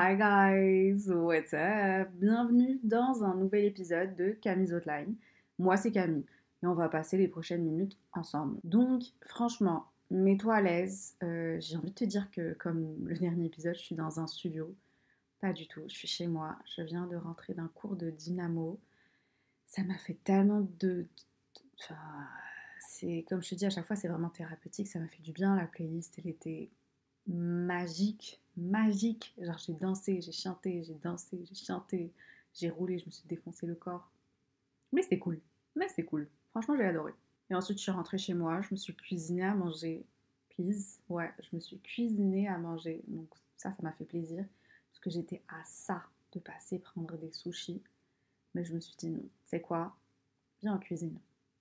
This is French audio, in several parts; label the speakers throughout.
Speaker 1: Hi guys, what's up? Bienvenue dans un nouvel épisode de Camille's Outline. Moi c'est Camille et on va passer les prochaines minutes ensemble. Donc franchement, mets-toi à l'aise. Euh, J'ai envie de te dire que comme le dernier épisode, je suis dans un studio. Pas du tout, je suis chez moi. Je viens de rentrer d'un cours de dynamo. Ça m'a fait tellement de... Enfin, c'est comme je te dis à chaque fois, c'est vraiment thérapeutique. Ça m'a fait du bien. La playlist, elle était magique, magique. Genre j'ai dansé, j'ai chanté, j'ai dansé, j'ai chanté, j'ai roulé, je me suis défoncé le corps. Mais c'était cool. Mais c'est cool. Franchement, j'ai adoré. Et ensuite, je suis rentrée chez moi, je me suis cuisinée à manger. Please. Ouais, je me suis cuisinée à manger. Donc ça, ça m'a fait plaisir. Parce que j'étais à ça de passer prendre des sushis. Mais je me suis dit non, c'est quoi? Viens en cuisine.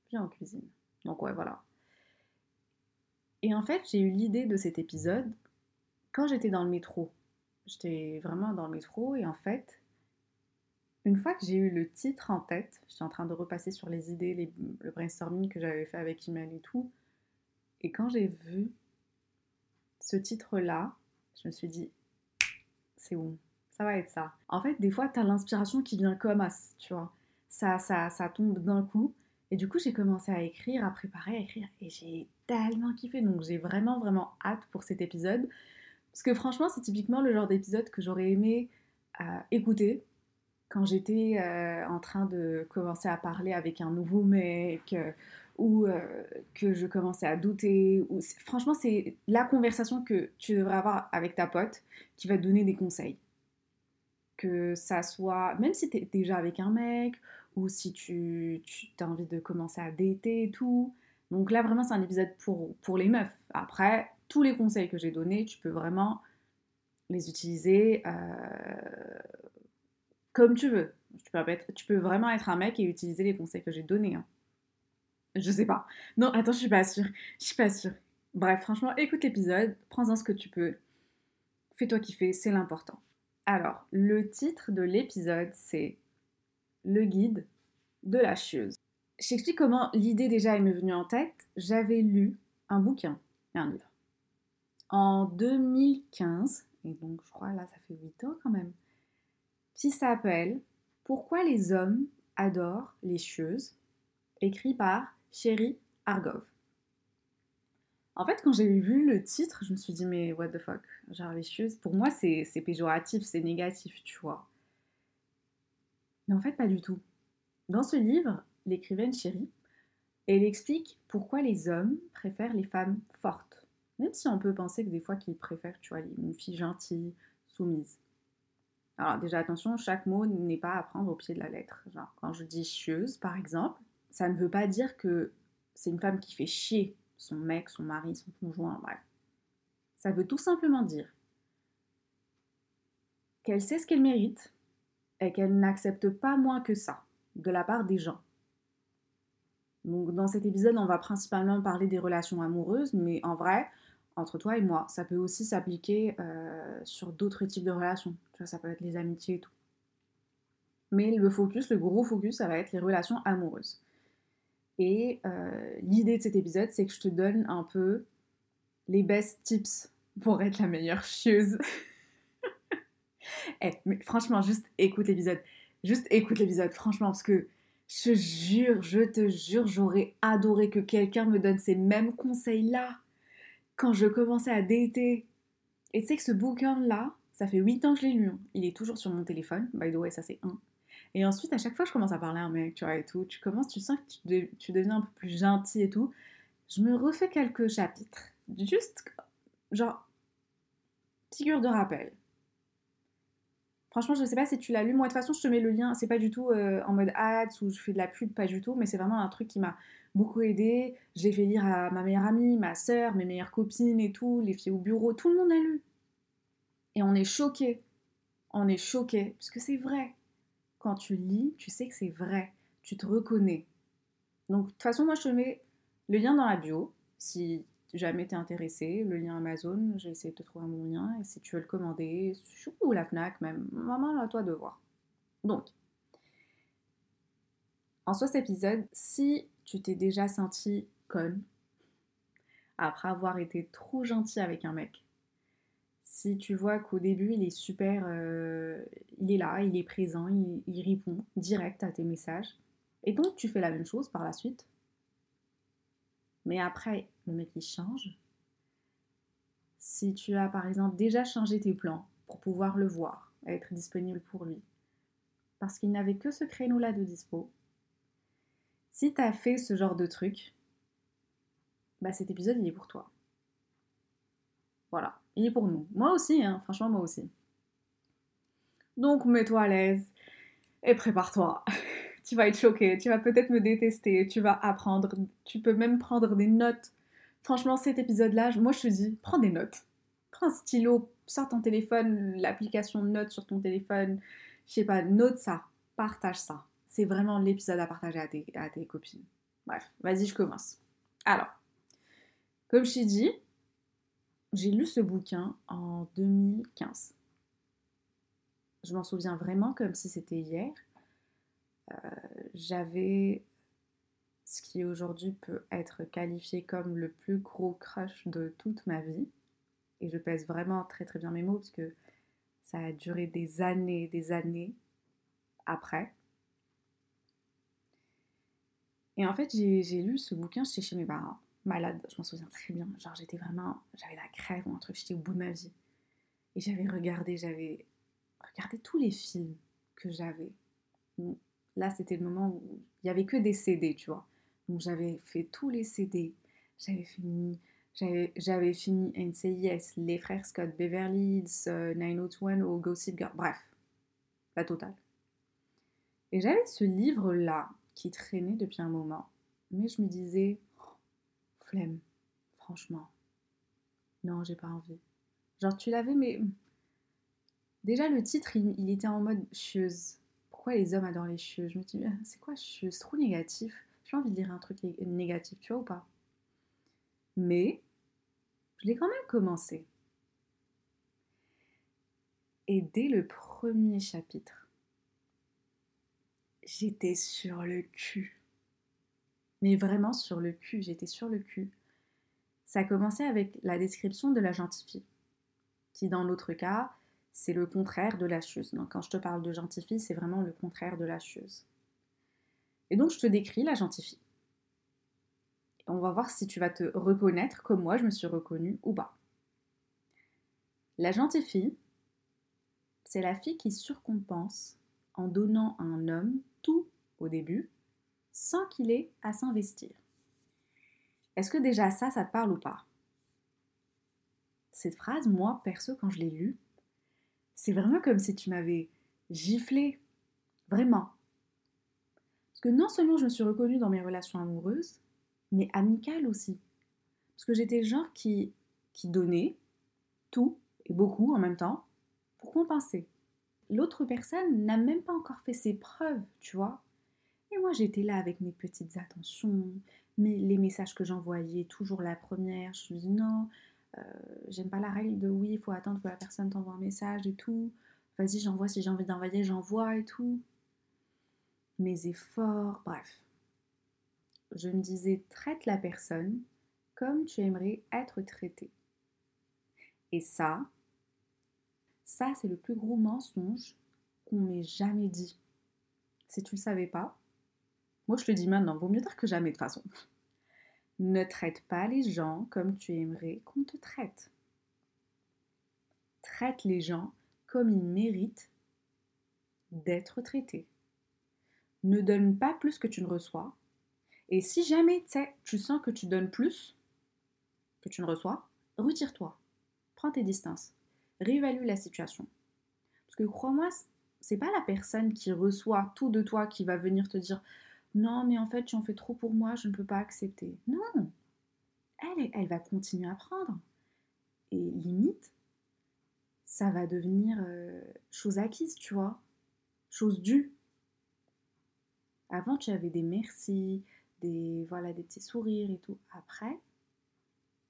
Speaker 1: Viens en cuisine. Donc ouais, voilà. Et en fait, j'ai eu l'idée de cet épisode quand j'étais dans le métro. J'étais vraiment dans le métro et en fait, une fois que j'ai eu le titre en tête, j'étais en train de repasser sur les idées, le brainstorming que j'avais fait avec Email et tout. Et quand j'ai vu ce titre-là, je me suis dit, c'est bon, ça va être ça. En fait, des fois, t'as l'inspiration qui vient comme as, tu vois. Ça, ça, ça tombe d'un coup. Et du coup, j'ai commencé à écrire, à préparer, à écrire. Et j'ai tellement kiffé. Donc, j'ai vraiment, vraiment hâte pour cet épisode. Parce que franchement, c'est typiquement le genre d'épisode que j'aurais aimé euh, écouter quand j'étais euh, en train de commencer à parler avec un nouveau mec, euh, ou que je commençais à douter. Franchement, c'est la conversation que tu devrais avoir avec ta pote qui va te donner des conseils. Que ça soit, même si tu es déjà avec un mec, ou si tu, as envie de commencer à dater et tout. Donc là, vraiment, c'est un épisode pour les meufs. Après, tous les conseils que j'ai donnés, tu peux vraiment les utiliser euh, comme tu veux. Tu peux, vraiment être un mec et utiliser les conseils que j'ai donnés. hein. Je sais pas. Non, attends, je suis pas sûre. Je suis pas sûre. Bref, franchement, écoute l'épisode, prends-en ce que tu peux. Fais-toi kiffer, c'est l'important. Alors, le titre de l'épisode, c'est Le guide de la chieuse. Je t'explique comment l'idée déjà est venue en tête. J'avais lu un bouquin, un livre, en 2015, et donc je crois là ça fait 8 ans quand même, qui s'appelle Pourquoi les hommes adorent les chieuses, écrit par Sherry Argov. En fait, quand j'ai vu le titre, je me suis dit, mais what the fuck Genre, les chieuses, pour moi, c'est péjoratif, c'est négatif, tu vois. Mais en fait, pas du tout. Dans ce livre, l'écrivaine Sherry, elle explique pourquoi les hommes préfèrent les femmes fortes. Même si on peut penser que des fois qu'ils préfèrent, tu vois, une fille gentille, soumise. Alors déjà attention, chaque mot n'est pas à prendre au pied de la lettre. Quand je dis chieuse par exemple, ça ne veut pas dire que c'est une femme qui fait chier son mec, son mari, son conjoint, bref. Ça veut tout simplement dire qu'elle sait ce qu'elle mérite et qu'elle n'accepte pas moins que ça de la part des gens. Donc dans cet épisode, on va principalement parler des relations amoureuses, mais en vrai, entre toi et moi, ça peut aussi s'appliquer euh, sur d'autres types de relations. Ça peut être les amitiés et tout. Mais le focus, le gros focus, ça va être les relations amoureuses. Et euh, l'idée de cet épisode, c'est que je te donne un peu les best tips pour être la meilleure chieuse. Eh, franchement, juste écoute l'épisode. Juste écoute l'épisode, franchement, parce que je te jure, je te jure, j'aurais adoré que quelqu'un me donne ces mêmes conseils-là quand je commençais à dater. Et tu sais que ce bouquin-là, ça fait 8 ans que je l'ai lu. hein. Il est toujours sur mon téléphone. By the way, ça c'est un. Et ensuite, à chaque fois je commence à parler à un mec, tu vois, et tout, tu commences, tu sens que tu, tu deviens un peu plus gentil et tout. Je me refais quelques chapitres. Juste, genre, figure de rappel. Franchement, je ne sais pas si tu l'as lu. Moi, de toute façon, je te mets le lien. C'est pas du tout euh, en mode ads ou je fais de la pub, pas du tout. Mais c'est vraiment un truc qui m'a beaucoup aidé. Je l'ai fait lire à ma meilleure amie, ma soeur, mes meilleures copines et tout, les filles au bureau. Tout le monde a lu. Et on est choqué. On est choqué. Parce que c'est vrai. Quand tu lis, tu sais que c'est vrai. Tu te reconnais. Donc, de toute façon, moi, je te mets le lien dans la bio. Si jamais t'es intéressé, le lien Amazon, j'ai essayé de te trouver un lien. Et si tu veux le commander, ou la Fnac même, maman, à toi de voir. Donc, en soi, cet épisode, si tu t'es déjà senti conne après avoir été trop gentil avec un mec, si tu vois qu'au début il est super, euh, il est là, il est présent, il, il répond direct à tes messages, et donc tu fais la même chose par la suite, mais après le mec il change. Si tu as par exemple déjà changé tes plans pour pouvoir le voir, être disponible pour lui, parce qu'il n'avait que ce créneau-là de dispo, si tu as fait ce genre de truc, bah cet épisode il est pour toi. Voilà, il est pour nous. Moi aussi, hein, franchement moi aussi. Donc mets-toi à l'aise et prépare-toi. tu vas être choqué, tu vas peut-être me détester, tu vas apprendre, tu peux même prendre des notes. Franchement, cet épisode-là, moi je te dis, prends des notes. Prends un stylo, sors ton téléphone, l'application notes sur ton téléphone, je sais pas, note ça, partage ça. C'est vraiment l'épisode à partager à tes, à tes copines. Bref, vas-y, je commence. Alors, comme je t'ai dit, j'ai lu ce bouquin en 2015. Je m'en souviens vraiment comme si c'était hier. Euh, j'avais ce qui aujourd'hui peut être qualifié comme le plus gros crush de toute ma vie. Et je pèse vraiment très très bien mes mots parce que ça a duré des années, des années après. Et en fait, j'ai lu ce bouquin, j'étais chez mes parents, malade, je m'en souviens très bien. Genre, j'étais vraiment, j'avais la crève ou un truc, j'étais au bout de ma vie. Et j'avais regardé, j'avais regardé tous les films que j'avais là, c'était le moment où il n'y avait que des CD, tu vois. Donc j'avais fait tous les CD, j'avais fini, j'avais fini NCIS, Les Frères Scott, Beverly Hills, 90210 ou Gossip Girl, bref, la totale. Et j'avais ce livre-là qui traînait depuis un moment, mais je me disais, oh, flemme, franchement, non, j'ai pas envie. Genre, tu l'avais, mais déjà le titre, il, était en mode chieuse les hommes adorent les cheveux Je me dis, c'est quoi C'est trop négatif. J'ai envie de lire un truc négatif, tu vois ou pas Mais, je l'ai quand même commencé. Et dès le premier chapitre, j'étais sur le cul. Mais vraiment sur le cul, j'étais sur le cul. Ça a commencé avec la description de la gentille qui dans l'autre cas c'est le contraire de la chieuse. Donc, quand je te parle de gentille c'est vraiment le contraire de la chieuse. Et donc, je te décris la gentille On va voir si tu vas te reconnaître comme moi je me suis reconnue ou pas. La gentille c'est la fille qui surcompense en donnant à un homme tout au début sans qu'il ait à s'investir. Est-ce que déjà ça, ça te parle ou pas? Cette phrase, moi, perso, quand je l'ai lue, c'est vraiment comme si tu m'avais giflé. Vraiment. Parce que non seulement je me suis reconnue dans mes relations amoureuses, mais amicales aussi. Parce que j'étais le genre qui, donnait tout et beaucoup en même temps pour compenser. L'autre personne n'a même pas encore fait ses preuves, tu vois. Et moi j'étais là avec mes petites attentions, mais les messages que j'envoyais, toujours la première, je me dis non, euh, j'aime pas la règle de oui, il faut attendre que la personne t'envoie un message et tout. Vas-y, j'envoie si j'ai envie d'envoyer, j'envoie et tout. Mes efforts, bref. Je me disais, traite la personne comme tu aimerais être traité. Et ça, ça c'est le plus gros mensonge qu'on m'ait jamais dit. Si tu le savais pas, moi je te dis maintenant, vaut mieux tard que jamais de toute façon. Ne traite pas les gens comme tu aimerais qu'on te traite. Traite les gens comme ils méritent d'être traités. Ne donne pas plus que tu ne reçois. Et si jamais tu sens que tu donnes plus que tu ne reçois, retire-toi. Prends tes distances. Réévalue la situation. Parce que crois-moi, c'est pas la personne qui reçoit tout de toi qui va venir te dire non, mais en fait, tu en fais trop pour moi, je ne peux pas accepter. Non, elle, elle va continuer à prendre. Et limite, ça va devenir euh, chose acquise, tu vois, chose due. Avant, tu avais des merci, des voilà, des petits sourires et tout. Après,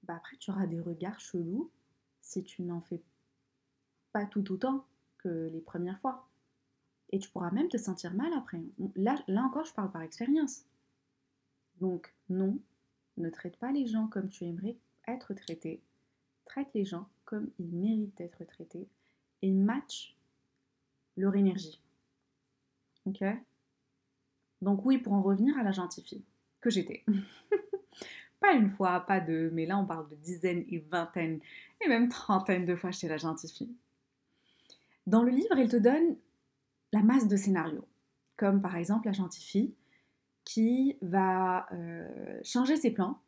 Speaker 1: bah après, tu auras des regards chelous si tu n'en fais pas tout autant que les premières fois. Et tu pourras même te sentir mal après. Là, là encore, je parle par expérience. Donc, non, ne traite pas les gens comme tu aimerais être traité. Traite les gens comme ils méritent d'être traités et match leur énergie. Ok? Donc oui, pour en revenir à la gentille que j'étais. pas une fois, pas deux, mais là on parle de dizaines et vingtaines et même trentaines de fois chez la gentille fille. Dans le livre, elle te donne la masse de scénarios, comme par exemple la gentille fille qui va euh, changer ses plans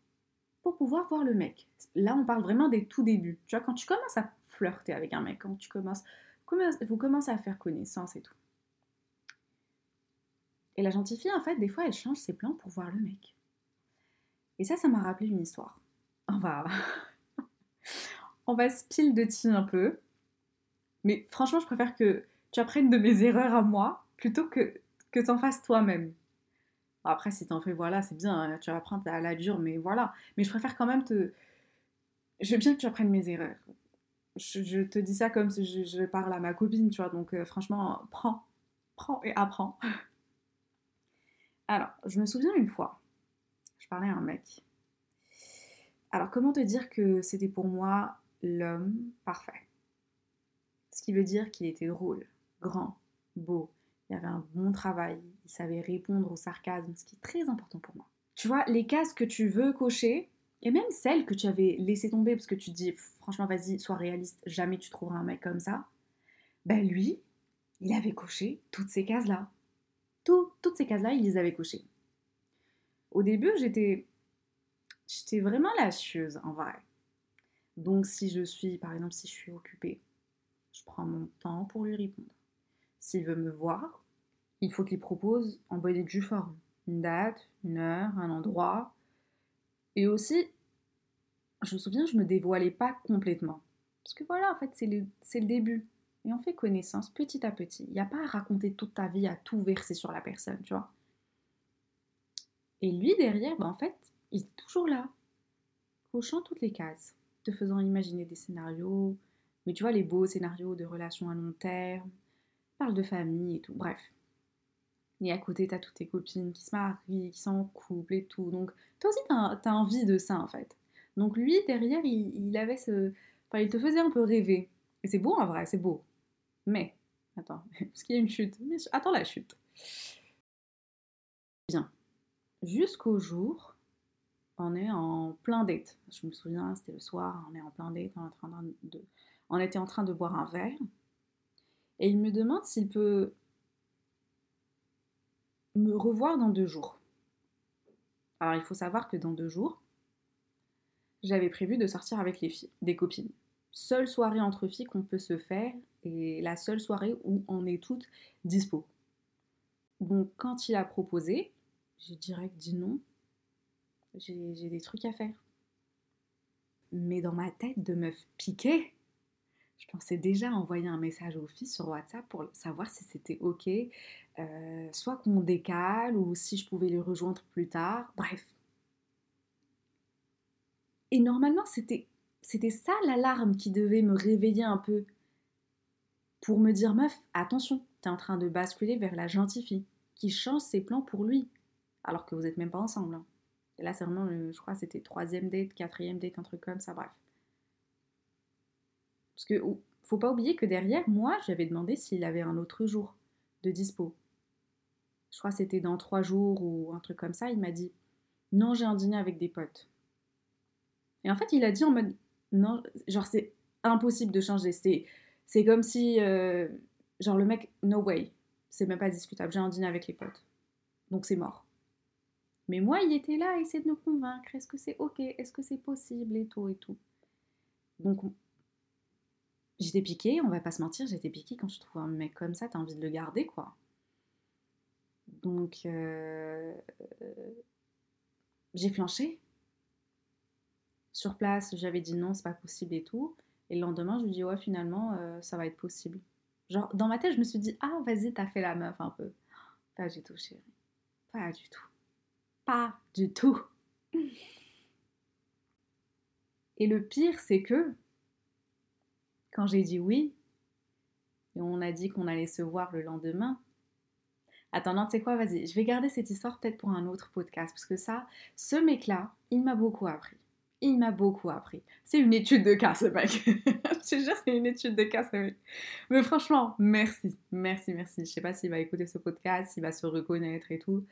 Speaker 1: pour pouvoir voir le mec. Là, on parle vraiment des tout débuts. Tu vois, quand tu commences à flirter avec un mec, quand tu commences, vous commencez à faire connaissance et tout. Et la gentille fille, en fait, des fois, elle change ses plans pour voir le mec. Et ça, ça m'a rappelé une histoire. On va, on va spill de tea un peu. Mais franchement, je préfère que tu apprennes de mes erreurs à moi plutôt que que t'en fasses toi-même. Après, si t'en fais, voilà, c'est bien, hein, tu vas apprendre à la dure, mais voilà. Mais je préfère quand même te... Je veux bien que tu apprennes mes erreurs. Je, te dis ça comme si je, parle à ma copine, tu vois. Donc, euh, franchement, prends, prends et apprends. Alors, je me souviens une fois, je parlais à un mec. Alors, comment te dire que c'était pour moi l'homme parfait? Ce qui veut dire qu'il était drôle, grand, beau, il avait un bon travail, il savait répondre au sarcasme, ce qui est très important pour moi. Tu vois, les cases que tu veux cocher, et même celles que tu avais laissées tomber parce que tu te dis, franchement, vas-y, sois réaliste, jamais tu trouveras un mec comme ça. Ben lui, il avait coché toutes ces cases-là. Toutes ces cases-là, il les avait cochées. Au début, j'étais, j'étais vraiment lâcheuse, en vrai. Donc si je suis, par exemple, si je suis occupée, je prends mon temps pour lui répondre. S'il veut me voir, il faut qu'il propose en bonne et due forme. Une date, une heure, un endroit. Et aussi, je me souviens, je me dévoilais pas complètement. Parce que voilà, en fait, c'est le début. Et on fait connaissance petit à petit. Il n'y a pas à raconter toute ta vie, à tout verser sur la personne, tu vois. Et lui, derrière, ben, en fait, il est toujours là, cochant toutes les cases, te faisant imaginer des scénarios, mais tu vois, les beaux scénarios de relations à long terme, parle de famille et tout, bref. Et à côté, t'as toutes tes copines qui se marient, qui sont en couple et tout. Donc, toi aussi, t'as, envie de ça, en fait. Donc, lui, derrière, il, avait ce... Enfin, il te faisait un peu rêver. Et c'est beau, en vrai, c'est beau. Mais, attends, parce qu'il y a une chute? Attends la chute. Bien. Jusqu'au jour, on est en plein date. Je me souviens, c'était le soir, on est en plein date, on, en train de, on était en train de boire un verre et il me demande s'il peut me revoir dans deux jours. Alors il faut savoir que dans deux jours, j'avais prévu de sortir avec les filles, des copines. Seule soirée entre filles qu'on peut se faire et la seule soirée où on est toutes dispo. Donc quand il a proposé, j'ai direct dit non. J'ai des trucs à faire. Mais dans ma tête de meuf piquée, je pensais déjà envoyer un message aux filles sur WhatsApp pour savoir si c'était ok, euh, soit qu'on décale ou si je pouvais les rejoindre plus tard, bref. Et normalement, c'était, c'était ça l'alarme qui devait me réveiller un peu pour me dire meuf, attention, t'es en train de basculer vers la gentille fille qui change ses plans pour lui, alors que vous n'êtes même pas ensemble. Hein. Et là, c'est vraiment, je crois, c'était troisième date, quatrième date, un truc comme ça, bref. Parce que faut pas oublier que derrière, moi, j'avais demandé s'il avait un autre jour de dispo. Je crois que c'était dans trois jours ou un truc comme ça. Il m'a dit non, j'ai un dîner avec des potes. Et en fait, il a dit en mode non, genre c'est impossible de changer. C'est, comme si, euh, genre le mec, no way, c'est même pas discutable. J'ai un dîner avec les potes. Donc c'est mort. Mais moi, il était là à essayer de nous convaincre. Est-ce que c'est ok? Est-ce que c'est possible? Et tout et tout. Donc j'étais piquée, on va pas se mentir, j'étais piquée quand tu trouves un mec comme ça, t'as envie de le garder, quoi. Donc, euh, j'ai flanché. Sur place, j'avais dit non, c'est pas possible et tout. Et le lendemain, je lui dis ouais, finalement, euh, ça va être possible. Genre, dans ma tête, je me suis dit ah, vas-y, t'as fait la meuf un peu. Pas du tout, chérie. Pas du tout. Pas du tout. Et le pire, c'est que quand j'ai dit oui, et on a dit qu'on allait se voir le lendemain, Attends, non, tu sais quoi, vas-y, je vais garder cette histoire peut-être pour un autre podcast, parce que ça, ce mec-là, il m'a beaucoup appris. Il m'a beaucoup appris. C'est une étude de cas, ce mec. je te jure, c'est une étude de cas, mec. Mais franchement, merci, merci, merci. Je sais pas s'il va écouter ce podcast, s'il va se reconnaître et tout,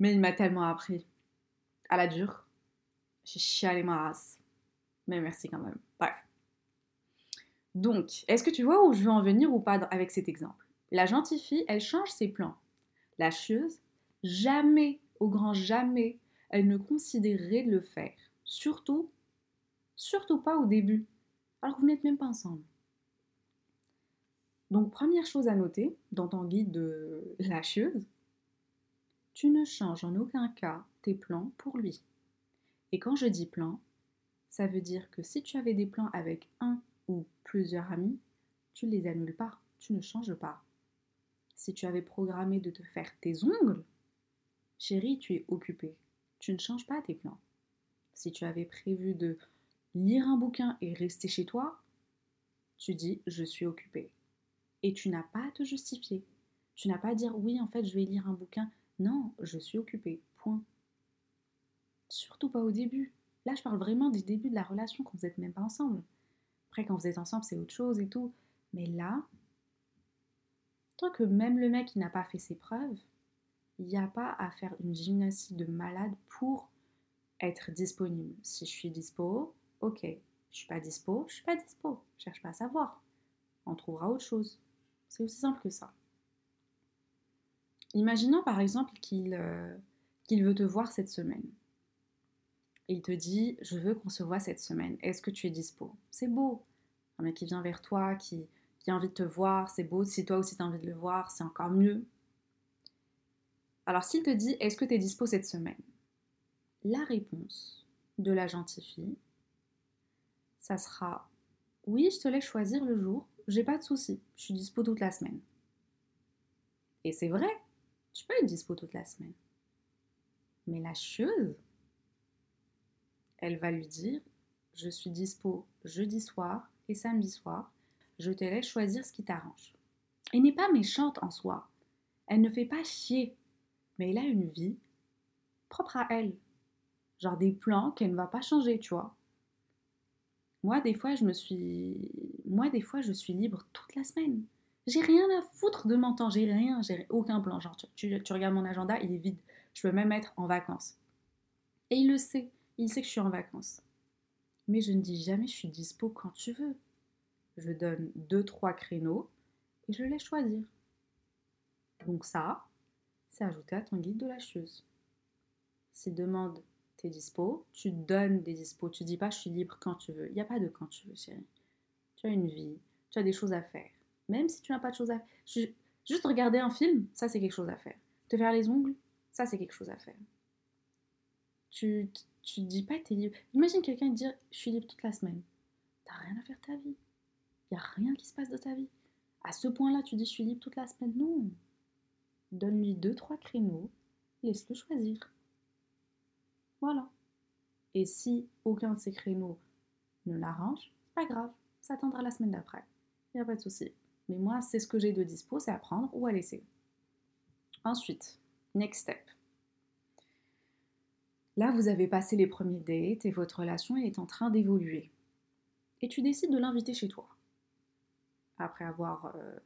Speaker 1: mais il m'a tellement appris. À la dure, j'ai chialé ma race. Mais merci quand même. Bref. Donc, est-ce que tu vois où je veux en venir ou pas avec cet exemple? La gentille fille, elle change ses plans. La chieuse, jamais, au grand jamais, elle ne considérerait de le faire. Surtout, surtout pas au début, alors que vous n'êtes même pas ensemble. Donc, première chose à noter dans ton guide de la chieuse, tu ne changes en aucun cas tes plans pour lui. Et quand je dis plan, ça veut dire que si tu avais des plans avec un ou plusieurs amis, tu ne les annules pas, tu ne changes pas. Si tu avais programmé de te faire tes ongles, chérie, tu es occupée. Tu ne changes pas tes plans. Si tu avais prévu de lire un bouquin et rester chez toi, tu dis je suis occupée. Et tu n'as pas à te justifier. Tu n'as pas à dire oui, en fait, je vais lire un bouquin. Non, je suis occupée. Point. Surtout pas au début. Là, je parle vraiment du début de la relation quand vous n'êtes même pas ensemble. Après, quand vous êtes ensemble, c'est autre chose et tout. Mais là, tant que même le mec n'a pas fait ses preuves, il n'y a pas à faire une gymnastie de malade pour être disponible. Si je suis dispo, ok. Je suis pas dispo, je suis pas dispo. Je cherche pas à savoir. On trouvera autre chose. C'est aussi simple que ça. Imaginons par exemple qu'il euh, qu'il veut te voir cette semaine il te dit Je veux qu'on se voit cette semaine, est-ce que tu es dispo? C'est beau. Un mec qui vient vers toi, qui, qui a envie de te voir, c'est beau. Si toi aussi tu as envie de le voir, c'est encore mieux. Alors s'il te dit Est-ce que tu es dispo cette semaine? La réponse de la gentille fille, ça sera Oui, je te laisse choisir le jour, j'ai pas de souci, je suis dispo toute la semaine. Et c'est vrai, tu peux être dispo toute la semaine. Mais la chose, elle va lui dire Je suis dispo jeudi soir et samedi soir, je te laisse choisir ce qui t'arrange. Elle n'est pas méchante en soi, elle ne fait pas chier, mais elle a une vie propre à elle. Genre des plans qu'elle ne va pas changer, tu vois. Moi, des fois, je me suis. Moi, des fois, je suis libre toute la semaine. J'ai rien à foutre de mon temps, j'ai rien, j'ai aucun plan. Genre, tu, tu regardes mon agenda, il est vide. Je peux même être en vacances. Et il le sait il sait que je suis en vacances. Mais je ne dis jamais je suis dispo quand tu veux. Je donne deux, trois créneaux et je les choisir. Donc ça, c'est ajouté à ton guide de la. S'il demande tes dispo, tu donnes des dispos. Tu dis pas je suis libre quand tu veux. Il n'y a pas de quand tu veux, chérie. Tu as une vie, tu as des choses à faire. Même si tu n'as pas de choses à faire. Juste regarder un film, ça c'est quelque chose à faire. Te faire les ongles, ça c'est quelque chose à faire. Tu tu dis pas que tu es libre. Imagine quelqu'un dire Je suis libre toute la semaine. T'as rien à faire de ta vie. Il n'y a rien qui se passe de ta vie. À ce point-là, tu dis Je suis libre toute la semaine. Non. Donne-lui deux, trois créneaux. Laisse-le choisir. Voilà. Et si aucun de ces créneaux ne l'arrange, pas grave. Ça attendra la semaine d'après. Il n'y a pas de souci. Mais moi, c'est ce que j'ai de dispo, c'est à prendre ou à laisser. Ensuite, next step. Là, vous avez passé les premiers dates et votre relation est en train d'évoluer. Et tu décides de l'inviter chez toi. Après avoir euh,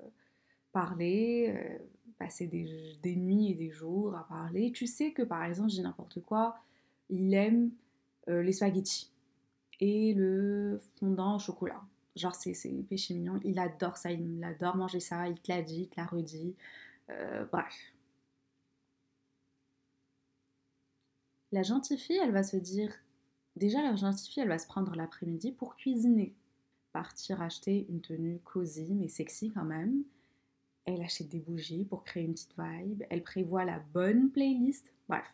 Speaker 1: parlé, euh, passé des, nuits et des jours à parler, tu sais que par exemple, j'ai n'importe quoi, il aime euh, les spaghettis et le fondant au chocolat. Genre, c'est péché mignon. Il adore ça, il adore manger ça, il te l'a dit, il te l'a redit. bref. La gentille fille, elle va se dire, déjà la gentille fille, elle va se prendre l'après-midi pour cuisiner. partir acheter une tenue cosy mais sexy quand même. Elle achète des bougies pour créer une petite vibe. Elle prévoit la bonne playlist. Bref,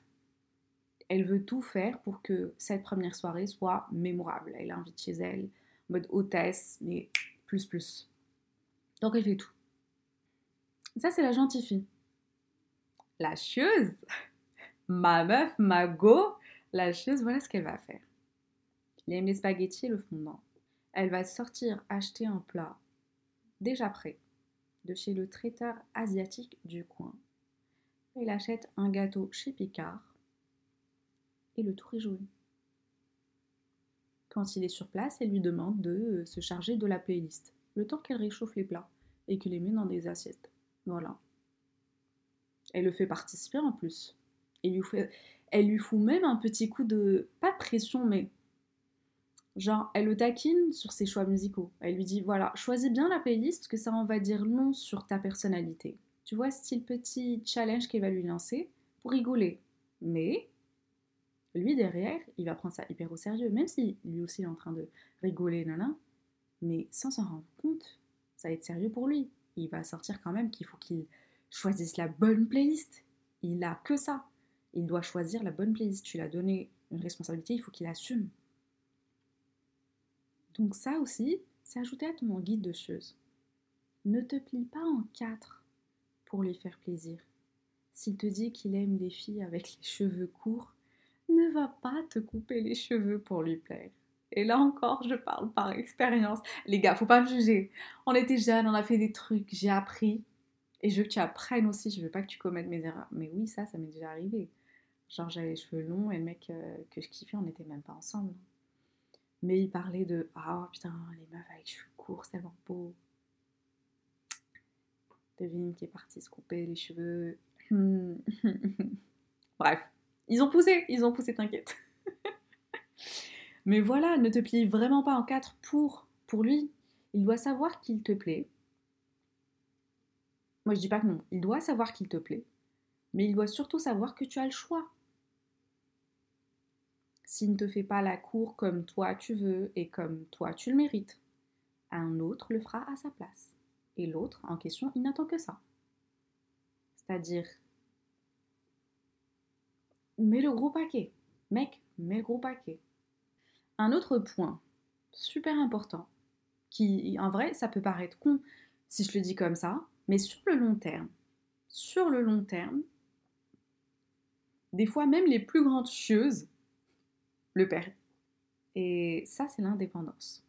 Speaker 1: elle veut tout faire pour que cette première soirée soit mémorable. Elle invite chez elle, mode hôtesse, mais plus plus. Donc elle fait tout. Ça, c'est la gentille fille. La chieuse, ma meuf, ma go, la chieuse, voilà ce qu'elle va faire. Elle aime les spaghettis et le fondant. Elle va sortir acheter un plat déjà prêt de chez le traiteur asiatique du coin. Elle achète un gâteau chez Picard le tour est joué. Quand il est sur place, elle lui demande de euh, se charger de la playlist, le temps qu'elle réchauffe les plats et qu'elle les met dans des assiettes. Voilà. Elle le fait participer en plus. Elle lui, fait, fout même un petit coup de. pas de pression, mais. Genre, elle le taquine sur ses choix musicaux. Elle lui dit voilà, choisis bien la playlist, que ça en va dire long sur ta personnalité. Tu vois, style petit challenge qu'elle va lui lancer pour rigoler. Mais lui, derrière, il va prendre ça hyper au sérieux, même si lui aussi est en train de rigoler, nana, mais sans s'en rendre compte, ça va être sérieux pour lui. Il va sortir quand même qu'il faut qu'il choisisse la bonne playlist. Il a que ça. Il doit choisir la bonne playlist. Tu lui as donné une responsabilité, il faut qu'il assume. Donc ça aussi, c'est ajouté à ton guide de chieuse. Ne te plie pas en quatre pour lui faire plaisir. S'il te dit qu'il aime les filles avec les cheveux courts, ne va pas te couper les cheveux pour lui plaire. Et là encore, je parle par expérience. Les gars, faut pas me juger. On était jeunes, on a fait des trucs, j'ai appris. Et je veux que tu apprennes aussi, je veux pas que tu commettes mes erreurs. Mais oui, ça, ça m'est déjà arrivé. Genre, j'avais les cheveux longs et le mec euh, que je kiffais, on n'était même pas ensemble. Mais il parlait de Ah putain, les meufs avec cheveux courts, c'est tellement beau. Devine qui est parti se couper les cheveux. Bref, ils ont poussé, ils ont poussé, t'inquiète. Mais voilà, ne te plie vraiment pas en quatre pour, pour lui. Il doit savoir qu'il te plaît. Moi, je dis pas que non. Il doit savoir qu'il te plaît. Mais il doit surtout savoir que tu as le choix. S'il ne te fait pas la cour comme toi tu veux et comme toi tu le mérites, un autre le fera à sa place. Et l'autre, en question, il n'attend que ça. C'est-à-dire, mets le gros paquet. Mec, mets le gros paquet. Un autre point, super important, qui en vrai, ça peut paraître con si je le dis comme ça, mais sur le long terme, sur le long terme, des fois même les plus grandes chieuses le perdent. Et ça, c'est l'indépendance.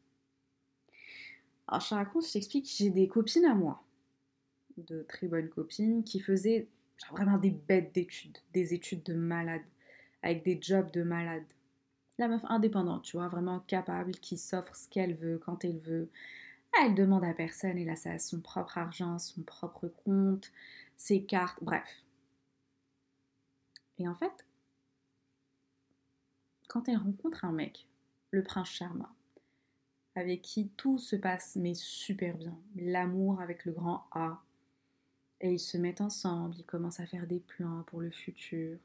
Speaker 1: Alors, je te raconte, je t'explique, j'ai des copines à moi, de très bonnes copines, qui faisaient vraiment des bêtes d'études, des études de malade, avec des jobs de malade. La meuf indépendante, tu vois, vraiment capable, qui s'offre ce qu'elle veut, quand elle veut. Elle demande à personne, et là, ça a son propre argent, son propre compte, ses cartes, bref. Et en fait, quand elle rencontre un mec, le prince charmant, avec qui tout se passe mais super bien, l'amour avec le grand A, et ils se mettent ensemble, ils commencent à faire des plans pour le futur.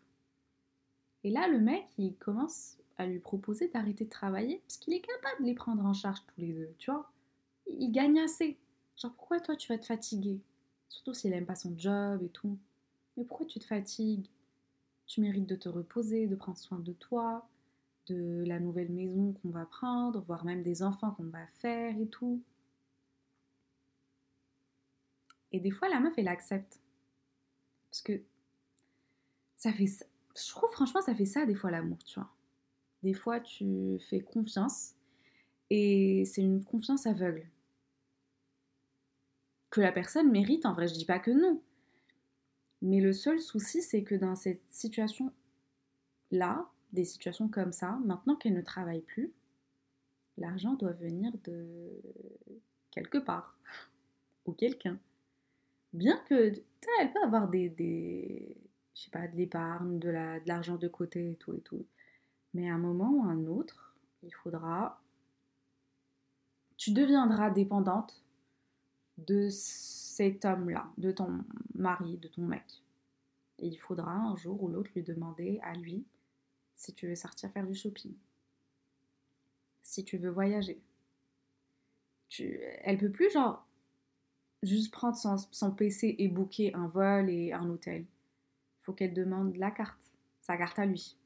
Speaker 1: Et là, le mec, il commence à lui proposer d'arrêter de travailler parce qu'il est capable de les prendre en charge tous les deux, tu vois. Il gagne assez. Genre, pourquoi toi tu vas te fatiguer? Surtout s'il aime pas son job et tout. Mais pourquoi tu te fatigues? Tu mérites de te reposer, de prendre soin de toi, de la nouvelle maison qu'on va prendre, voire même des enfants qu'on va faire et tout. Et des fois, la meuf, elle accepte. Parce que ça fait ça. Je trouve franchement, ça fait ça des fois l'amour, tu vois. Des fois, tu fais confiance et c'est une confiance aveugle. Que la personne mérite, en vrai, je dis pas que non. Mais le seul souci, c'est que dans cette situation-là, des situations comme ça, maintenant qu'elle ne travaille plus, l'argent doit venir de quelque part ou quelqu'un bien que elle peut avoir des, des je sais pas, de l'épargne, de l'argent de, côté et tout et tout. Mais à un moment ou à un autre, il faudra. Tu deviendras dépendante de cet homme-là, de ton mari, de ton mec. Et il faudra un jour ou l'autre lui demander à lui si tu veux sortir faire du shopping, si tu veux voyager. Tu, elle peut plus, genre, juste prendre son, PC et booker un vol et un hôtel. Il faut qu'elle demande la carte, sa carte à lui.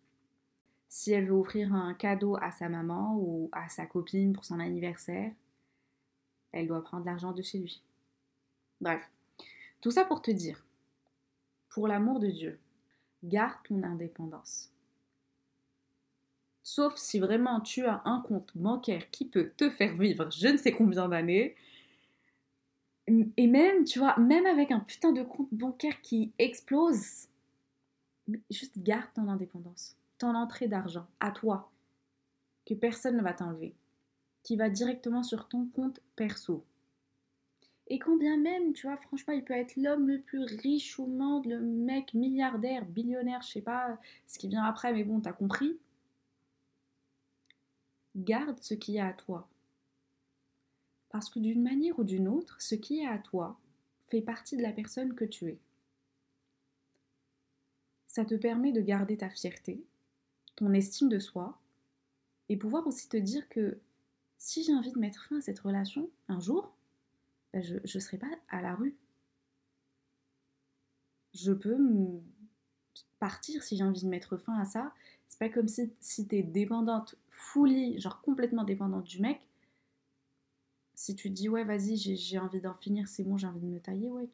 Speaker 1: Si elle veut offrir un cadeau à sa maman ou à sa copine pour son anniversaire, elle doit prendre l'argent de chez lui. Bref, tout ça pour te dire, pour l'amour de Dieu, garde ton indépendance. Sauf si vraiment tu as un compte bancaire qui peut te faire vivre je ne sais combien d'années. Et même, tu vois, même avec un putain de compte bancaire qui explose, juste garde ton indépendance, ton entrée d'argent à toi, que personne ne va t'enlever, qui va directement sur ton compte perso. Et quand bien même, tu vois, franchement, il peut être l'homme le plus riche au monde, le mec milliardaire, billionnaire, je sais pas ce qui vient après, mais bon, t'as compris. Garde ce qui est à toi. Parce que d'une manière ou d'une autre, ce qui est à toi fait partie de la personne que tu es. Ça te permet de garder ta fierté, ton estime de soi, et pouvoir aussi te dire que si j'ai envie de mettre fin à cette relation un jour, ben, je ne serai pas à la rue. Je peux partir si j'ai envie de mettre fin à ça. C'est pas comme si, tu es dépendante, fully, genre complètement dépendante du mec. Si tu dis, ouais, vas-y, j'ai envie d'en finir, c'est bon, j'ai envie de me tailler, ouais.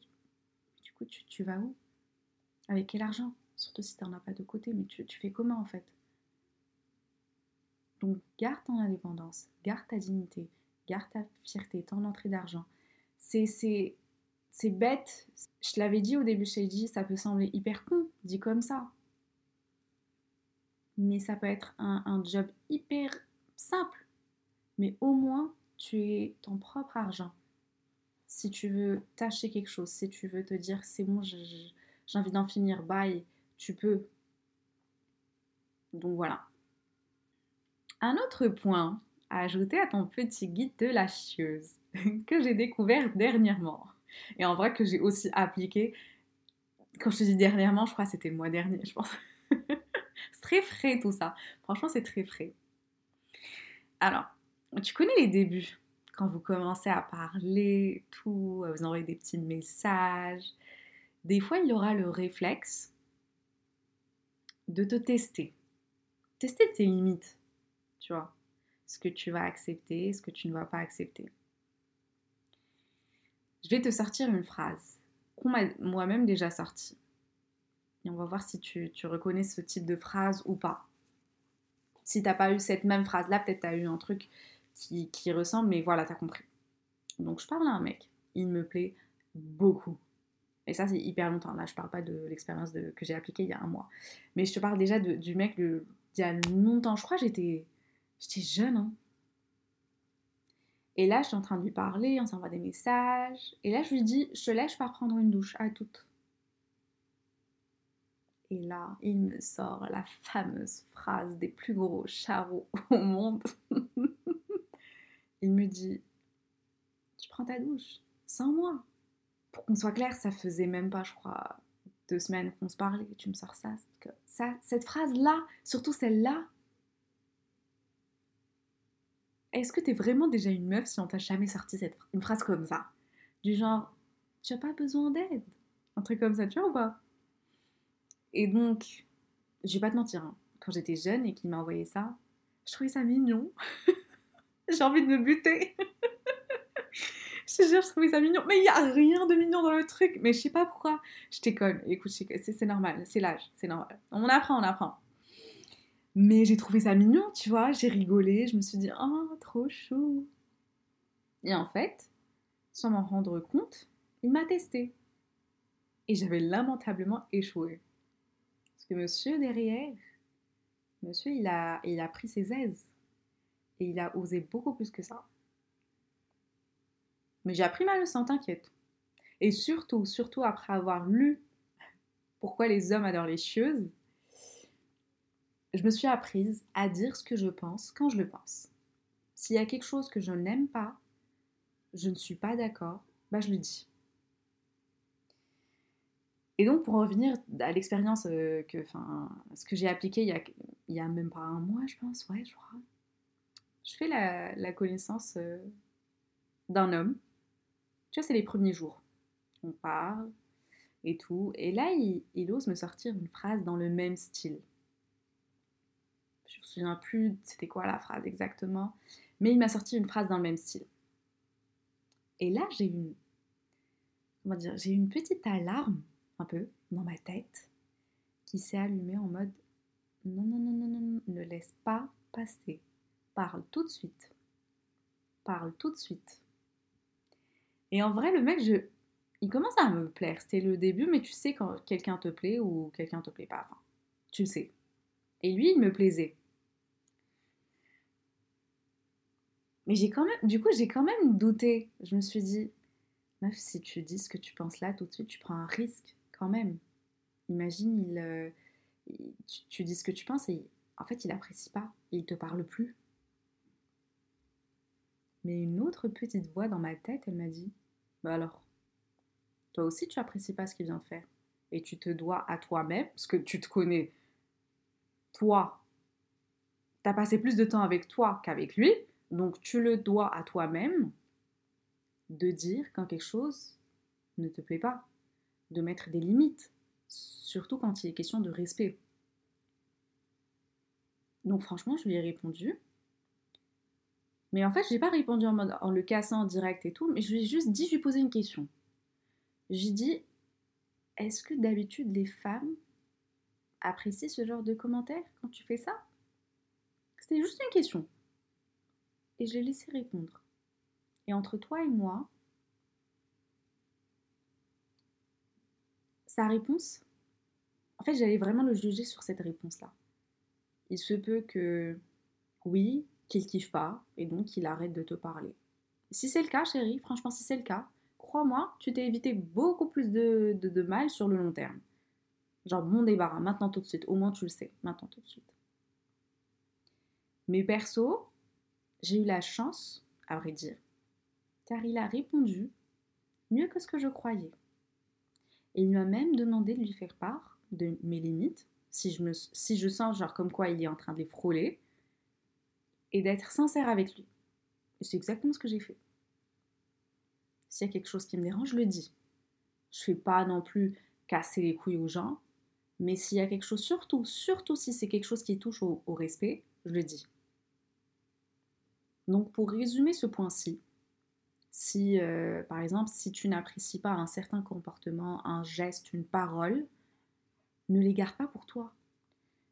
Speaker 1: Du coup, tu, vas où? Avec quel argent? Surtout si tu n'en as pas de côté, mais tu, fais comment en fait? Donc, garde ton indépendance, garde ta dignité, garde ta fierté, ton entrée d'argent c'est c'est bête. Je l'avais dit au début, je t'ai dit, ça peut sembler hyper con, dit comme ça. Mais ça peut être un job hyper simple. Mais au moins, tu es ton propre argent. Si tu veux tâcher quelque chose, si tu veux te dire, c'est bon, j'ai envie d'en finir, bye, tu peux. Donc voilà. Un autre point à ajouter à ton petit guide de la chieuse que j'ai découvert dernièrement. Et en vrai que j'ai aussi appliqué. Quand je te dis dernièrement, je crois que c'était le mois dernier, je pense. c'est très frais tout ça. Franchement, c'est très frais. Alors, tu connais les débuts. Quand vous commencez à parler, tout, vous envoyez des petits messages. Des fois, il y aura le réflexe de te tester. Tester tes limites, tu vois ce que tu vas accepter, ce que tu ne vas pas accepter. Je vais te sortir une phrase qu'on m'a moi-même déjà sortie. Et on va voir si tu, reconnais ce type de phrase ou pas. Si tu n'as pas eu cette même phrase-là, peut-être tu as eu un truc qui, ressemble, mais voilà, tu as compris. Donc je parle à un mec, il me plaît beaucoup. Et ça, c'est hyper longtemps. Là, je parle pas de l'expérience que j'ai appliquée il y a un mois. Mais je te parle déjà du mec il y a longtemps. Je crois j'étais J'étais jeune, hein. Et là, je suis en train de lui parler, on s'envoie des messages. Et là, je lui dis, je te laisse, je prendre une douche, à toute. Et là, il me sort la fameuse phrase des plus gros charros au monde. il me dit, tu prends ta douche, sans moi. Pour qu'on soit clair, ça faisait même pas, je crois, deux semaines qu'on se parlait. Tu me sors ça. ça cette phrase-là, surtout celle-là, est-ce que t'es vraiment déjà une meuf si on t'a jamais sorti cette, une phrase comme ça? Du genre, tu as pas besoin d'aide? Un truc comme ça, tu vois ou pas? Et donc, je vais pas te mentir, hein, quand j'étais jeune et qu'il m'a envoyé ça, je trouvais ça mignon. J'ai envie de me buter. je te jure, je trouvais ça mignon. Mais il y a rien de mignon dans le truc. Mais je sais pas pourquoi. Je t'éconne. Écoute, c'est normal. C'est l'âge. C'est normal. On apprend, on apprend. Mais j'ai trouvé ça mignon, tu vois, j'ai rigolé, je me suis dit, oh, trop chou. Et en fait, sans m'en rendre compte, il m'a testé. Et j'avais lamentablement échoué. Parce que monsieur derrière, monsieur, il a, il a pris ses aises. Et il a osé beaucoup plus que ça. Mais j'ai appris ma leçon, t'inquiète. Et surtout, surtout après avoir lu pourquoi les hommes adorent les chieuses, je me suis apprise à dire ce que je pense quand je le pense. S'il y a quelque chose que je n'aime pas, je ne suis pas d'accord, bah je le dis. Et donc pour revenir à l'expérience euh, que, enfin, ce que j'ai appliqué il y, a, il y a même pas un mois, je pense, ouais, je crois. Je fais la, connaissance euh, d'un homme. Tu vois, c'est les premiers jours. On parle et tout. Et là, il, ose me sortir une phrase dans le même style. Je me souviens plus c'était quoi la phrase exactement. Mais il m'a sorti une phrase dans le même style. Et là, j'ai une, comment dire, j'ai une petite alarme un peu dans ma tête qui s'est allumée en mode non, non, non, non, non, ne laisse pas passer. Parle tout de suite. Parle tout de suite. Et en vrai, le mec, je, il commence à me plaire. C'était le début, mais tu sais quand quelqu'un te plaît ou quelqu'un te plaît pas. Tu le sais. Et lui, il me plaisait. Mais j'ai quand même, du coup, j'ai quand même douté. Je me suis dit, meuf, si tu dis ce que tu penses là tout de suite, tu prends un risque quand même. Imagine, il, euh, tu, dis ce que tu penses et en fait, il apprécie pas il te parle plus. Mais une autre petite voix dans ma tête, elle m'a dit, bah alors, toi aussi, tu apprécies pas ce qu'il vient de faire et tu te dois à toi-même, parce que tu te connais, toi, tu as passé plus de temps avec toi qu'avec lui, donc tu le dois à toi-même de dire quand quelque chose ne te plaît pas, de mettre des limites, surtout quand il est question de respect. Donc franchement, je lui ai répondu. Mais en fait, je n'ai pas répondu en, le cassant en direct et tout, mais je lui ai juste dit, je lui ai posé une question. J'ai dit, est-ce que d'habitude les femmes apprécient ce genre de commentaires quand tu fais ça? C'était juste une question et je l'ai laissé répondre. Et entre toi et moi, sa réponse, en fait, j'allais vraiment le juger sur cette réponse-là. Il se peut que, oui, qu'il kiffe pas, et donc il arrête de te parler. Si c'est le cas, chérie, franchement, si c'est le cas, crois-moi, tu t'es évité beaucoup plus de, de, mal sur le long terme. Genre, bon débarras, maintenant tout de suite, au moins tu le sais, maintenant tout de suite. Mais perso, j'ai eu la chance, à vrai dire, car il a répondu mieux que ce que je croyais. Et il m'a même demandé de lui faire part de mes limites, si je, me, si je sens genre comme quoi il est en train de les frôler, et d'être sincère avec lui. Et c'est exactement ce que j'ai fait. S'il y a quelque chose qui me dérange, je le dis. Je fais pas non plus casser les couilles aux gens, mais s'il y a quelque chose, surtout, surtout si c'est quelque chose qui touche au respect, je le dis. Donc pour résumer ce point-ci, si euh, par exemple si tu n'apprécies pas un certain comportement, un geste, une parole, ne les garde pas pour toi.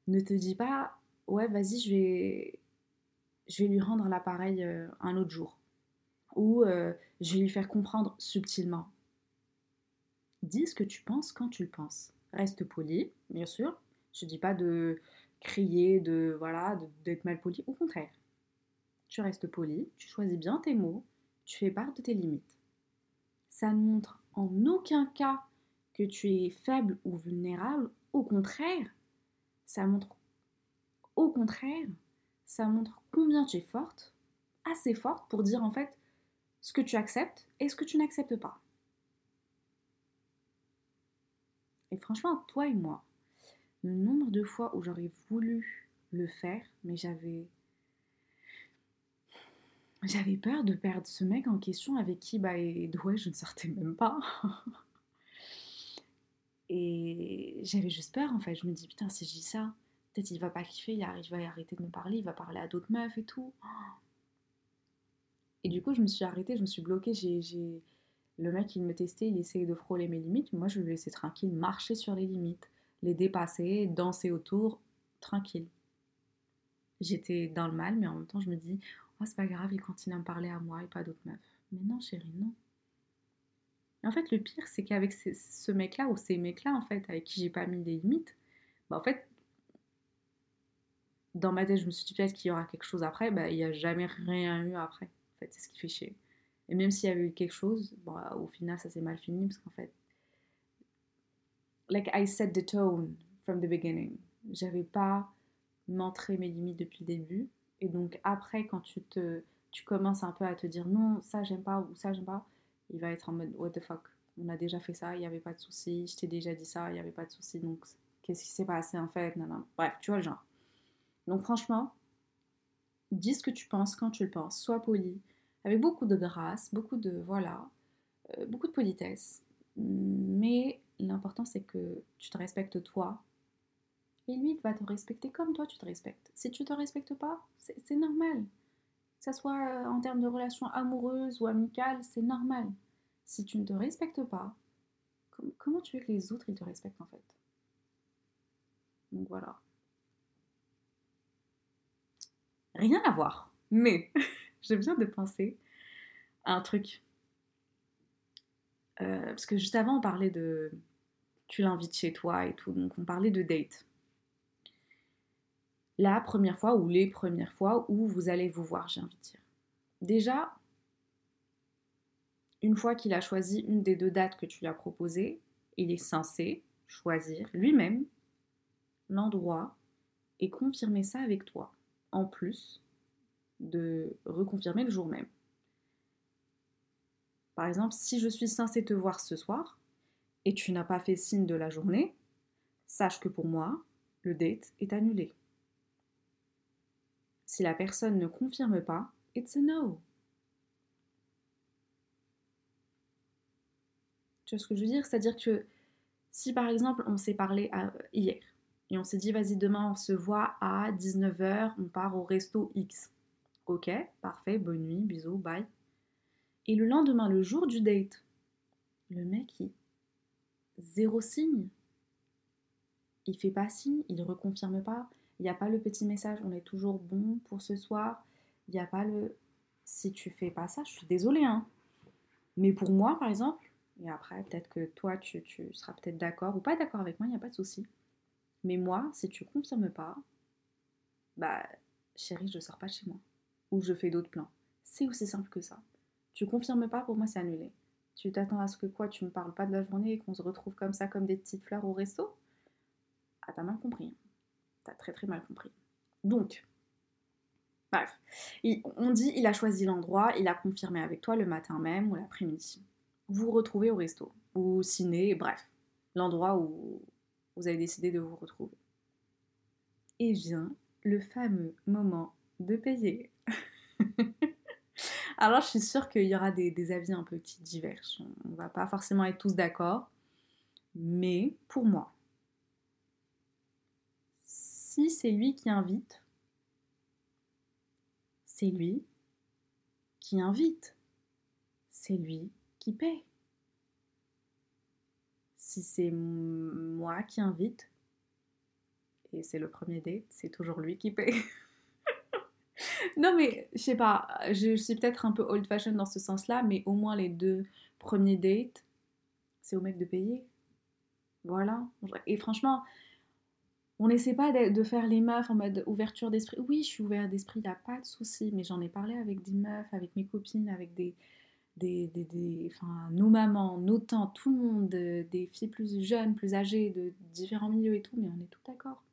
Speaker 1: Ne te dis pas ouais vas-y je vais je vais lui rendre l'appareil euh, un autre jour ou euh, je vais lui faire comprendre subtilement. Dis ce que tu penses quand tu le penses. Reste poli, bien sûr. Je ne dis pas de crier, de voilà, d'être mal poli. Au contraire, tu restes poli, tu choisis bien tes mots, tu fais part de tes limites. Ça ne montre en aucun cas que tu es faible ou vulnérable, au contraire, ça montre au contraire, ça montre combien tu es forte, assez forte pour dire en fait ce que tu acceptes et ce que tu n'acceptes pas. Et franchement, toi et moi, le nombre de fois où j'aurais voulu le faire, mais j'avais j'avais peur de perdre ce mec en question avec qui, bah, et ouais, je ne sortais même pas. et j'avais juste peur, en fait. Je me dis, putain, si je dis ça, peut-être il va pas kiffer, il, va arrêter de me parler, il va parler à d'autres meufs et tout. Et du coup, je me suis arrêtée, je me suis bloquée. J'ai, Le mec, il me testait, il essayait de frôler mes limites. Moi, je le laissais tranquille, marcher sur les limites, les dépasser, danser autour, tranquille. J'étais dans le mal, mais en même temps, je me dis, oh, c'est pas grave, il continue à me parler à moi et pas d'autres meufs. Mais non, chérie, non. en fait, le pire, c'est qu'avec ce mec-là ou ces mecs-là, en fait, avec qui j'ai pas mis des limites, bah, en fait, dans ma tête, je me suis dit peut-être qu'il y aura quelque chose après, bah, il n'y a jamais rien eu après. En fait, c'est ce qui fait chier. Et même s'il y avait eu quelque chose, bah, au final, ça s'est mal fini parce qu'en fait, like I set the tone from the beginning. J'avais pas montré mes limites depuis le début. Et donc après, quand tu te, tu commences un peu à te dire non, ça j'aime pas ou ça j'aime pas, il va être en mode what the fuck? On a déjà fait ça, il n'y avait pas de souci. Je t'ai déjà dit ça, il n'y avait pas de souci. Donc qu'est-ce qui s'est passé en fait? Non, non. Bref, tu vois le genre. Donc franchement, dis ce que tu penses quand tu le penses. Sois poli. avec beaucoup de grâce, beaucoup de voilà, euh, beaucoup de politesse. Mais l'important c'est que tu te respectes toi. Et lui, il va te respecter comme toi tu te respectes. Si tu te respectes pas, c'est normal. Que ce soit euh, en termes de relations amoureuses ou amicales, c'est normal. Si tu ne te respectes pas, comment tu veux que les autres ils te respectent en fait? Donc voilà. Rien à voir. Mais je viens de penser à un truc. Euh, parce que juste avant, on parlait de. Tu l'invites chez toi et tout. Donc, on parlait de date. La première fois ou les premières fois où vous allez vous voir, j'ai envie de dire. Déjà, une fois qu'il a choisi une des deux dates que tu lui as proposées, il est censé choisir lui-même l'endroit et confirmer ça avec toi en plus de reconfirmer le jour même. Par exemple, si je suis censée te voir ce soir et tu n'as pas fait signe de la journée, sache que pour moi, le date est annulé. Si la personne ne confirme pas, it's a no. Tu vois ce que je veux dire? C'est-à-dire que si par exemple on s'est parlé hier et on s'est dit, vas-y, demain on se voit à 19h, on part au resto X. Ok, parfait, bonne nuit, bisous, bye. Et le lendemain, le jour du date, le mec, il... zéro signe. Il fait pas signe, il reconfirme pas. Il n'y a pas le petit message, on est toujours bon pour ce soir. Il n'y a pas le. Si tu fais pas ça, je suis désolée, hein. Mais pour moi, par exemple, et après, peut-être que toi, tu, tu seras peut-être d'accord ou pas d'accord avec moi, il n'y a pas de souci. Mais moi, si tu confirmes pas, bah, chérie, je sors pas chez moi. Ou je fais d'autres plans. C'est aussi simple que ça. Tu confirmes pas, pour moi, c'est annulé. Tu t'attends à ce que quoi Tu me parles pas de la journée et qu'on se retrouve comme ça, comme des petites fleurs au resto? Ah, t'as mal compris. T'as très très mal compris. Donc, bref. on dit, il a choisi l'endroit, il a confirmé avec toi le matin même ou l'après-midi. Vous vous retrouvez au resto, ou au ciné, bref. L'endroit où vous avez décidé de vous retrouver. Et vient le fameux moment de payer. Alors je suis sûre qu'il y aura des, avis un peu qui divergent. On ne va pas forcément être tous d'accord. Mais pour moi, si c'est lui qui invite, c'est lui qui invite. C'est lui qui paie si c'est moi qui invite, et c'est le premier date, c'est toujours lui qui paye. non mais, je sais pas, je suis peut-être un peu old fashion dans ce sens-là, mais au moins les deux premiers dates, c'est au mec de payer. Voilà. Et franchement, on n'essaie pas de faire les meufs en mode ouverture d'esprit. Oui, je suis ouvert d'esprit, il n'y a pas de souci, mais j'en ai parlé avec des meufs, avec mes copines, avec des, des, des, enfin, nos mamans, nos tantes, tout le monde, des filles plus jeunes, plus âgées, de différents milieux et tout, mais on est tout d'accord.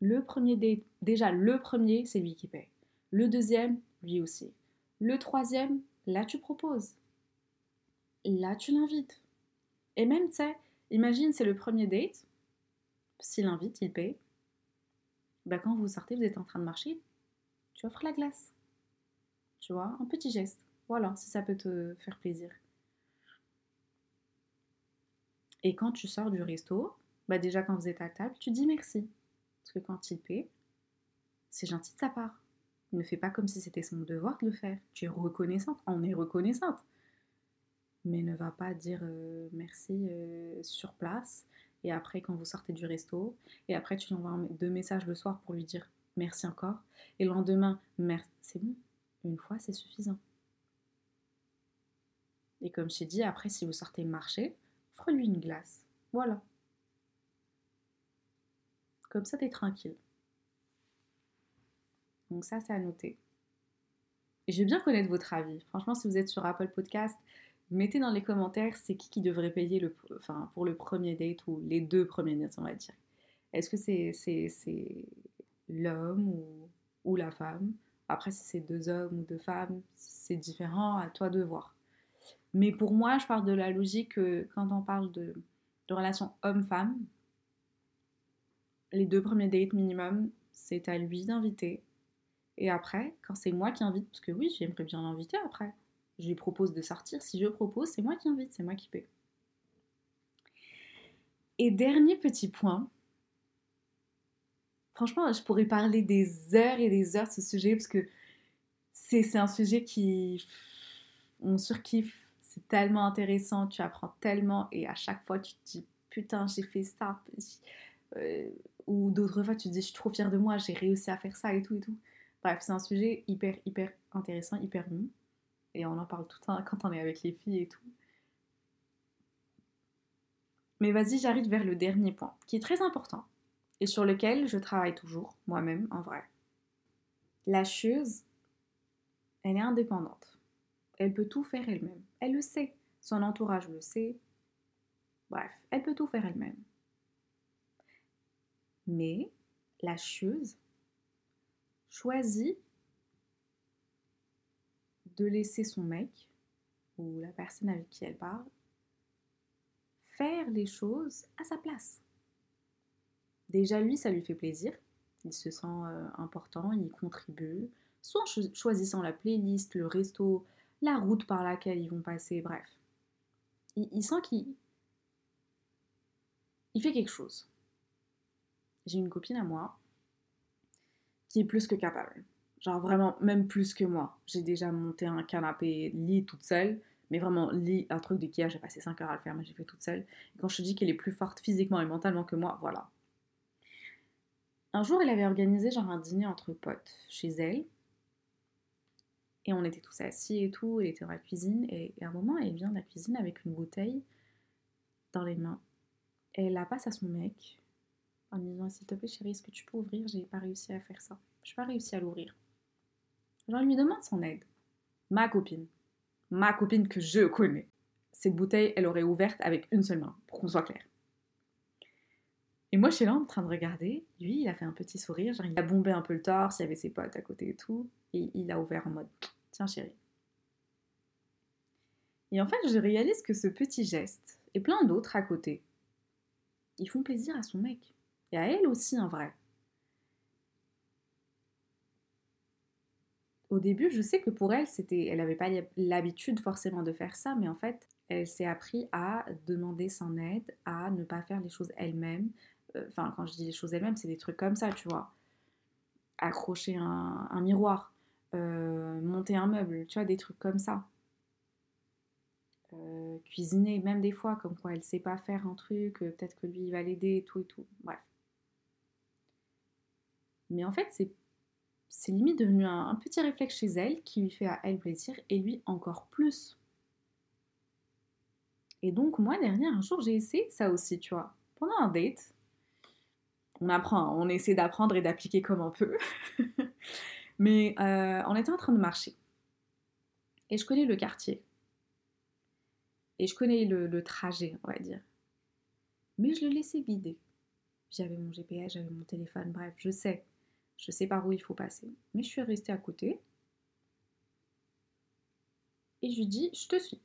Speaker 1: Le premier date, déjà le premier, c'est lui qui paye. Le deuxième, lui aussi. Le troisième, là tu proposes. Là tu l'invites. Et même, tu sais, imagine c'est le premier date, s'il invite, il paye. Bah, quand vous sortez, vous êtes en train de marcher, tu offres la glace. Tu vois, un petit geste. Voilà, si ça peut te faire plaisir. Et quand tu sors du resto, bah déjà quand vous êtes à table, tu dis merci. Parce que quand il paie, c'est gentil de sa part. Ne fait pas comme si c'était son devoir de le faire. Tu es reconnaissante, on est reconnaissante. Mais ne va pas dire euh, merci euh, sur place. Et après, quand vous sortez du resto, et après, tu lui envoies deux messages le soir pour lui dire merci encore. Et le lendemain, merci. C'est bon. Une fois, c'est suffisant. Et comme je t'ai dit, après, si vous sortez marcher, offre-lui une glace. Voilà. Comme ça, t'es tranquille. Donc ça, c'est à noter. Et je vais bien connaître votre avis. Franchement, si vous êtes sur Apple Podcast, mettez dans les commentaires c'est qui qui devrait payer le, enfin, pour le premier date ou les deux premiers dates, on va dire. Est-ce que c'est, c'est, l'homme ou, ou la femme? Après, si c'est deux hommes ou deux femmes, c'est différent, à toi de voir. Mais pour moi, je parle de la logique que quand on parle de, de relation homme-femme, les deux premiers dates minimum, c'est à lui d'inviter Et après, quand c'est moi qui invite, parce que oui, j'aimerais bien l'inviter après, je lui propose de sortir. Si je propose, c'est moi qui invite, c'est moi qui paie. Et dernier petit point, franchement, je pourrais parler des heures et des heures de ce sujet parce que c'est un sujet qui. On surkiffe, c'est tellement intéressant, tu apprends tellement et à chaque fois tu te dis putain, j'ai fait ça. Euh, ou d'autres fois tu te dis je suis trop fière de moi, j'ai réussi à faire ça et tout et tout. Bref, c'est un sujet hyper, hyper intéressant, hyper mou. Et on en parle tout le temps quand on est avec les filles et tout. Mais vas-y, j'arrive vers le dernier point, qui est très important, et sur lequel je travaille toujours, moi-même, en vrai. La chose, elle est indépendante. Elle peut tout faire elle-même. Elle le sait. Son entourage le sait. Bref, elle peut tout faire elle-même. Mais la chose choisit de laisser son mec ou la personne avec qui elle parle faire les choses à sa place. Déjà, lui, ça lui fait plaisir. Il se sent euh, important, il contribue, soit en choisissant la playlist, le resto, la route par laquelle ils vont passer, bref. Il, sent qu'il il fait quelque chose. J'ai une copine à moi qui est plus que capable. Genre vraiment, même plus que moi. J'ai déjà monté un canapé lit toute seule. Mais vraiment, lit, un truc d'Ikea, j'ai passé 5 heures à le faire, mais j'ai fait toute seule. Quand je te dis qu'elle est plus forte physiquement et mentalement que moi, voilà. Un jour, elle avait organisé genre un dîner entre potes chez elle. Et on était tous assis et tout, elle était dans la cuisine. Et, à un moment, elle vient de la cuisine avec une bouteille dans les mains. Et elle la passe à son mec en lui disant S'il te plaît, chérie, est-ce que tu peux ouvrir? J'ai pas réussi à faire ça. Je n'ai pas réussi à l'ouvrir. Genre, lui demande son aide. Ma copine ma copine que je connais, cette bouteille, elle aurait ouverte avec une seule main, pour qu'on soit clair. Et moi, je suis là en train de regarder. Lui, il a fait un petit sourire, il a bombé un peu le torse, il y avait ses potes à côté et tout. Et il a ouvert en mode Tiens, chérie. Et en fait, je réalise que ce petit geste, et plein d'autres à côté, ils font plaisir à son mec. Et à elle aussi, en vrai. au début, je sais que pour elle, c'était, elle n'avait pas l'habitude forcément de faire ça, mais en fait, elle s'est appris à demander son aide, à ne pas faire les choses elle-même. Euh, enfin, quand je dis les choses elle-même, c'est des trucs comme ça, tu vois. Accrocher un, miroir, euh, monter un meuble, tu vois, des trucs comme ça. Euh, cuisiner, même des fois, comme quoi elle sait pas faire un truc, peut-être que lui il va l'aider et tout et tout. Bref. Mais en fait, c'est c'est limite devenu un, petit réflexe chez elle qui lui fait à elle plaisir et lui encore plus. Et donc moi derrière un jour j'ai essayé ça aussi, tu vois. Pendant un date, on apprend, on essaie d'apprendre et d'appliquer comme on peut. Mais euh, on était en train de marcher. Et je connais le quartier. Et je connais le, trajet, on va dire. Mais je le laissais guider. J'avais mon GPS, j'avais mon téléphone, bref, je sais je sais par où il faut passer. Mais je suis restée à côté. Et je lui dis, je te suis.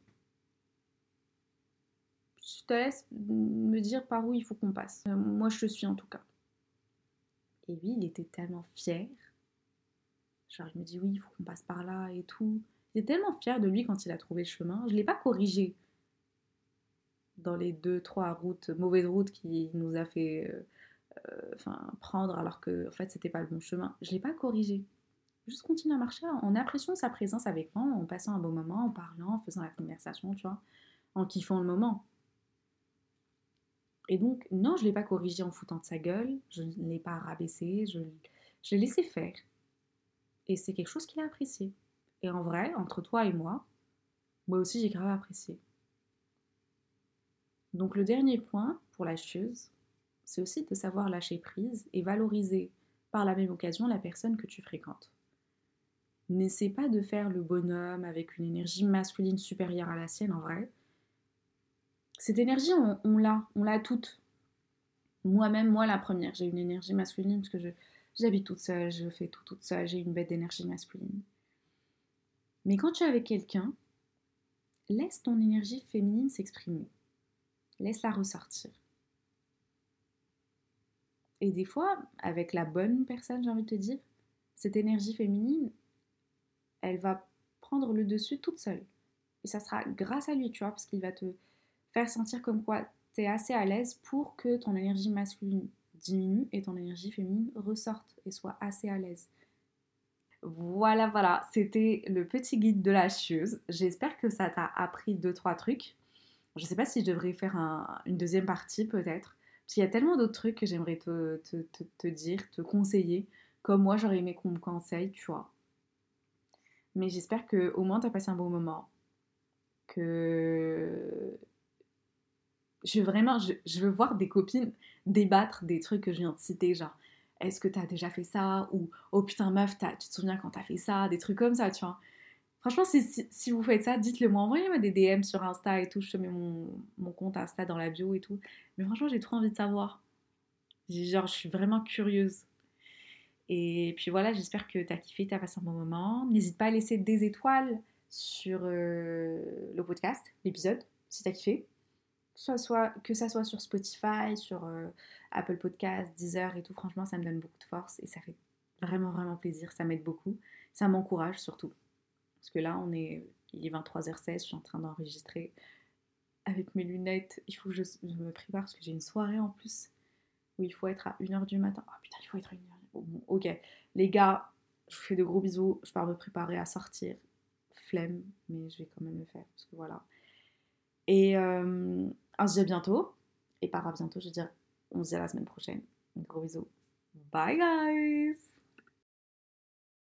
Speaker 1: Je te laisse me dire par où il faut qu'on passe. Euh, moi, je te suis en tout cas. Et lui, il était tellement fier. Genre, je me dis, oui, il faut qu'on passe par là et tout. Il était tellement fier de lui quand il a trouvé le chemin. Je ne l'ai pas corrigé dans les deux, trois routes, mauvaises routes qui nous a fait euh, euh, prendre alors que en fait c'était pas le bon chemin. Je l'ai pas corrigé. Juste continuer à marcher en appréciant sa présence avec moi, en passant un bon moment, en parlant, en faisant la conversation, tu vois, en kiffant le moment. Et donc, non, je l'ai pas corrigé en foutant de sa gueule, je ne l'ai pas rabaissé, je, l'ai laissé faire. Et c'est quelque chose qu'il a apprécié. Et en vrai, entre toi et moi, moi aussi j'ai grave apprécié. Donc le dernier point pour la chose, c'est aussi de savoir lâcher prise et valoriser par la même occasion la personne que tu fréquentes. N'essaie pas de faire le bonhomme avec une énergie masculine supérieure à la sienne en vrai. Cette énergie, on, l'a, on l'a toute. Moi-même, moi la première, j'ai une énergie masculine parce que j'habite toute seule, je fais tout toute seule, j'ai une bête d'énergie masculine. Mais quand tu es avec quelqu'un, laisse ton énergie féminine s'exprimer. Laisse-la ressortir. Et des fois, avec la bonne personne, j'ai envie de te dire, cette énergie féminine, elle va prendre le dessus toute seule. Et ça sera grâce à lui, tu vois, parce qu'il va te faire sentir comme quoi tu es assez à l'aise pour que ton énergie masculine diminue et ton énergie féminine ressorte et soit assez à l'aise. Voilà, voilà, c'était le petit guide de la chieuse. J'espère que ça t'a appris deux, trois trucs. Je sais pas si je devrais faire une deuxième partie peut-être. Parce qu'il y a tellement d'autres trucs que j'aimerais te, te, dire, te conseiller. Comme moi, j'aurais aimé qu'on me conseille, tu vois. Mais j'espère que au moins tu as passé un bon moment. Que. Je veux vraiment. Je, veux voir des copines débattre des trucs que je viens de citer, genre. Est-ce que t'as déjà fait ça? Ou oh putain meuf, tu te souviens quand t'as fait ça? Des trucs comme ça, tu vois. Franchement, si, vous faites ça, dites-le moi. Envoyez-moi des DM sur Insta et tout. Je te mets mon, compte Insta dans la bio et tout. Mais franchement, j'ai trop envie de savoir. Genre, je suis vraiment curieuse. Et puis voilà, j'espère que t'as kiffé, t'as passé un bon moment. N'hésite pas à laisser des étoiles sur euh, le podcast, l'épisode, si t'as kiffé. Soit, soit, que ça soit sur Spotify, sur euh, Apple Podcast, Deezer et tout. Franchement, ça me donne beaucoup de force et ça fait vraiment, vraiment plaisir. Ça m'aide beaucoup. Ça m'encourage surtout. Parce que là, on est, il est 23h16, je suis en train d'enregistrer avec mes lunettes. Il faut que je, me prépare parce que j'ai une soirée en plus où il faut être à 1h du matin. Oh putain, il faut être à 1h. Bon, ok. Les gars, je vous fais de gros bisous. Je pars me préparer à sortir. Flemme, mais je vais quand même le faire parce que voilà. Et euh, on se dit à bientôt. Et par à bientôt, je veux dire, on se dit à la semaine prochaine. Gros bisous. Bye guys